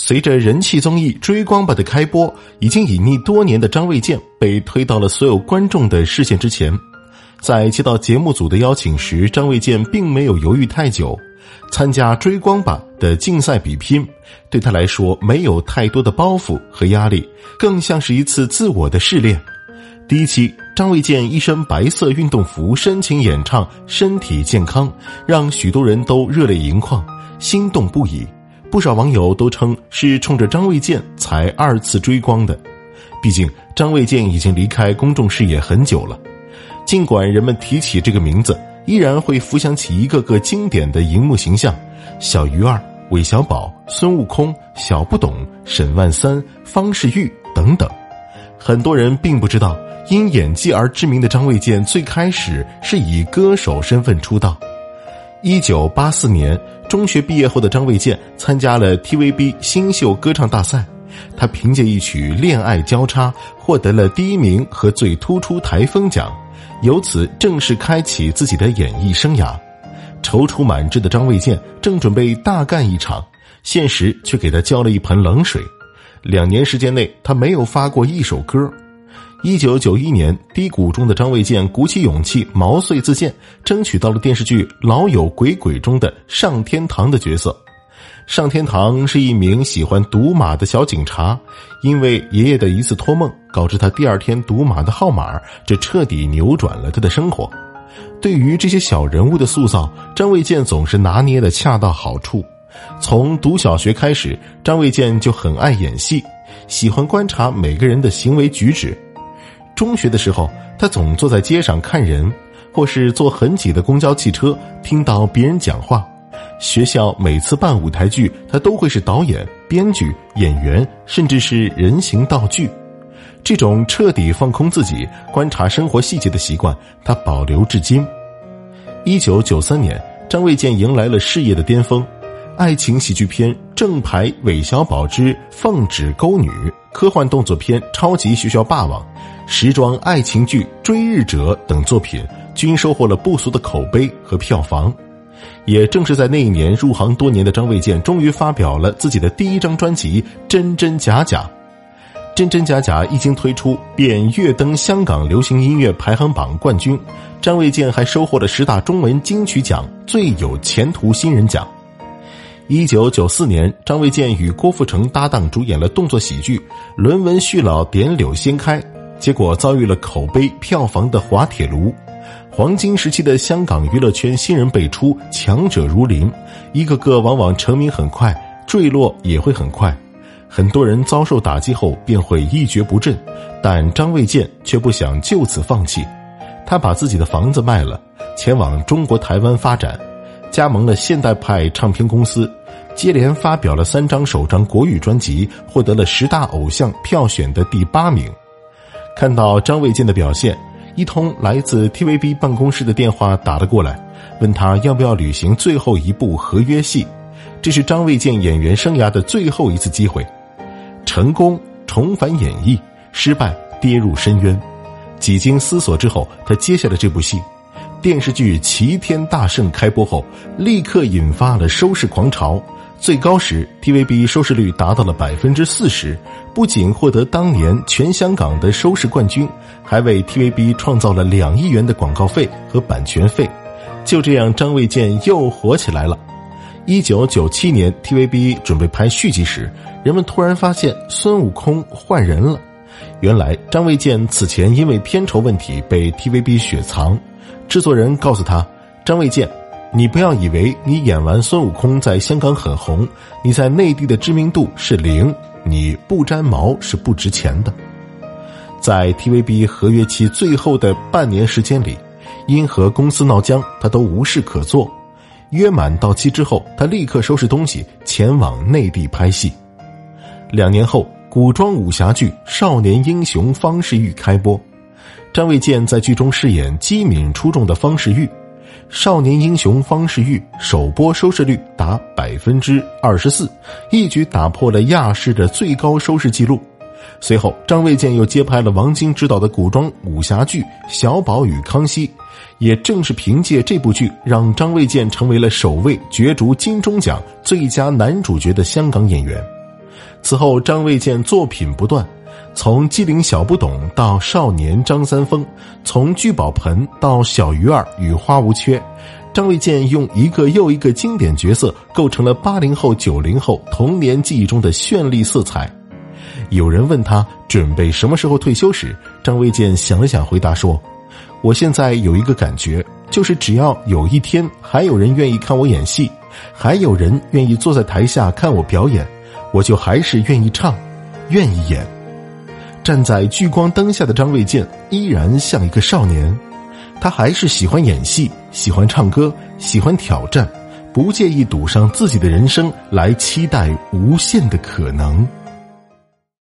随着人气综艺《追光吧》的开播，已经隐匿多年的张卫健被推到了所有观众的视线之前。在接到节目组的邀请时，张卫健并没有犹豫太久。参加《追光吧》的竞赛比拼，对他来说没有太多的包袱和压力，更像是一次自我的试炼。第一期，张卫健一身白色运动服深情演唱《身体健康》，让许多人都热泪盈眶，心动不已。不少网友都称是冲着张卫健才二次追光的，毕竟张卫健已经离开公众视野很久了。尽管人们提起这个名字，依然会浮想起一个个经典的荧幕形象：小鱼儿、韦小宝、孙悟空、小不懂、沈万三、方世玉等等。很多人并不知道，因演技而知名的张卫健最开始是以歌手身份出道。一九八四年。中学毕业后的张卫健参加了 TVB 新秀歌唱大赛，他凭借一曲《恋爱交叉》获得了第一名和最突出台风奖，由此正式开启自己的演艺生涯。踌躇满志的张卫健正准备大干一场，现实却给他浇了一盆冷水。两年时间内，他没有发过一首歌。一九九一年，低谷中的张卫健鼓起勇气，毛遂自荐，争取到了电视剧《老友鬼鬼》中的上天堂的角色。上天堂是一名喜欢赌马的小警察，因为爷爷的一次托梦，告知他第二天赌马的号码，这彻底扭转了他的生活。对于这些小人物的塑造，张卫健总是拿捏的恰到好处。从读小学开始，张卫健就很爱演戏，喜欢观察每个人的行为举止。中学的时候，他总坐在街上看人，或是坐很挤的公交汽车，听到别人讲话。学校每次办舞台剧，他都会是导演、编剧、演员，甚至是人形道具。这种彻底放空自己、观察生活细节的习惯，他保留至今。一九九三年，张卫健迎来了事业的巅峰。爱情喜剧片《正牌韦小宝之奉旨沟女》，科幻动作片《超级学校霸王》，时装爱情剧《追日者》等作品均收获了不俗的口碑和票房。也正是在那一年，入行多年的张卫健终于发表了自己的第一张专辑《真真假假》。《真真假假》一经推出，便跃登香港流行音乐排行榜冠军。张卫健还收获了十大中文金曲奖最有前途新人奖。一九九四年，张卫健与郭富城搭档主演了动作喜剧《伦文续老点柳先开》，结果遭遇了口碑票房的滑铁卢。黄金时期的香港娱乐圈新人辈出，强者如林，一个个往往成名很快，坠落也会很快。很多人遭受打击后便会一蹶不振，但张卫健却不想就此放弃，他把自己的房子卖了，前往中国台湾发展，加盟了现代派唱片公司。接连发表了三张首张国语专辑，获得了十大偶像票选的第八名。看到张卫健的表现，一通来自 TVB 办公室的电话打了过来，问他要不要履行最后一部合约戏。这是张卫健演员生涯的最后一次机会，成功重返演艺，失败跌入深渊。几经思索之后，他接下了这部戏。电视剧《齐天大圣》开播后，立刻引发了收视狂潮。最高时，TVB 收视率达到了百分之四十，不仅获得当年全香港的收视冠军，还为 TVB 创造了两亿元的广告费和版权费。就这样，张卫健又火起来了。一九九七年，TVB 准备拍续集时，人们突然发现孙悟空换人了。原来，张卫健此前因为片酬问题被 TVB 雪藏，制作人告诉他：“张卫健。”你不要以为你演完孙悟空在香港很红，你在内地的知名度是零，你不沾毛是不值钱的。在 TVB 合约期最后的半年时间里，因和公司闹僵，他都无事可做。约满到期之后，他立刻收拾东西前往内地拍戏。两年后，古装武侠剧《少年英雄方世玉》开播，张卫健在剧中饰演机敏出众的方世玉。少年英雄方世玉首播收视率达百分之二十四，一举打破了亚视的最高收视记录。随后，张卫健又接拍了王晶执导的古装武侠剧《小宝与康熙》，也正是凭借这部剧，让张卫健成为了首位角逐金钟奖最佳男主角的香港演员。此后，张卫健作品不断，从机灵小不懂到少年张三丰，从聚宝盆到小鱼儿与花无缺，张卫健用一个又一个经典角色，构成了八零后、九零后童年记忆中的绚丽色彩。有人问他准备什么时候退休时，张卫健想了想，回答说：“我现在有一个感觉，就是只要有一天还有人愿意看我演戏，还有人愿意坐在台下看我表演。”我就还是愿意唱，愿意演。站在聚光灯下的张卫健依然像一个少年，他还是喜欢演戏，喜欢唱歌，喜欢挑战，不介意赌上自己的人生来期待无限的可能。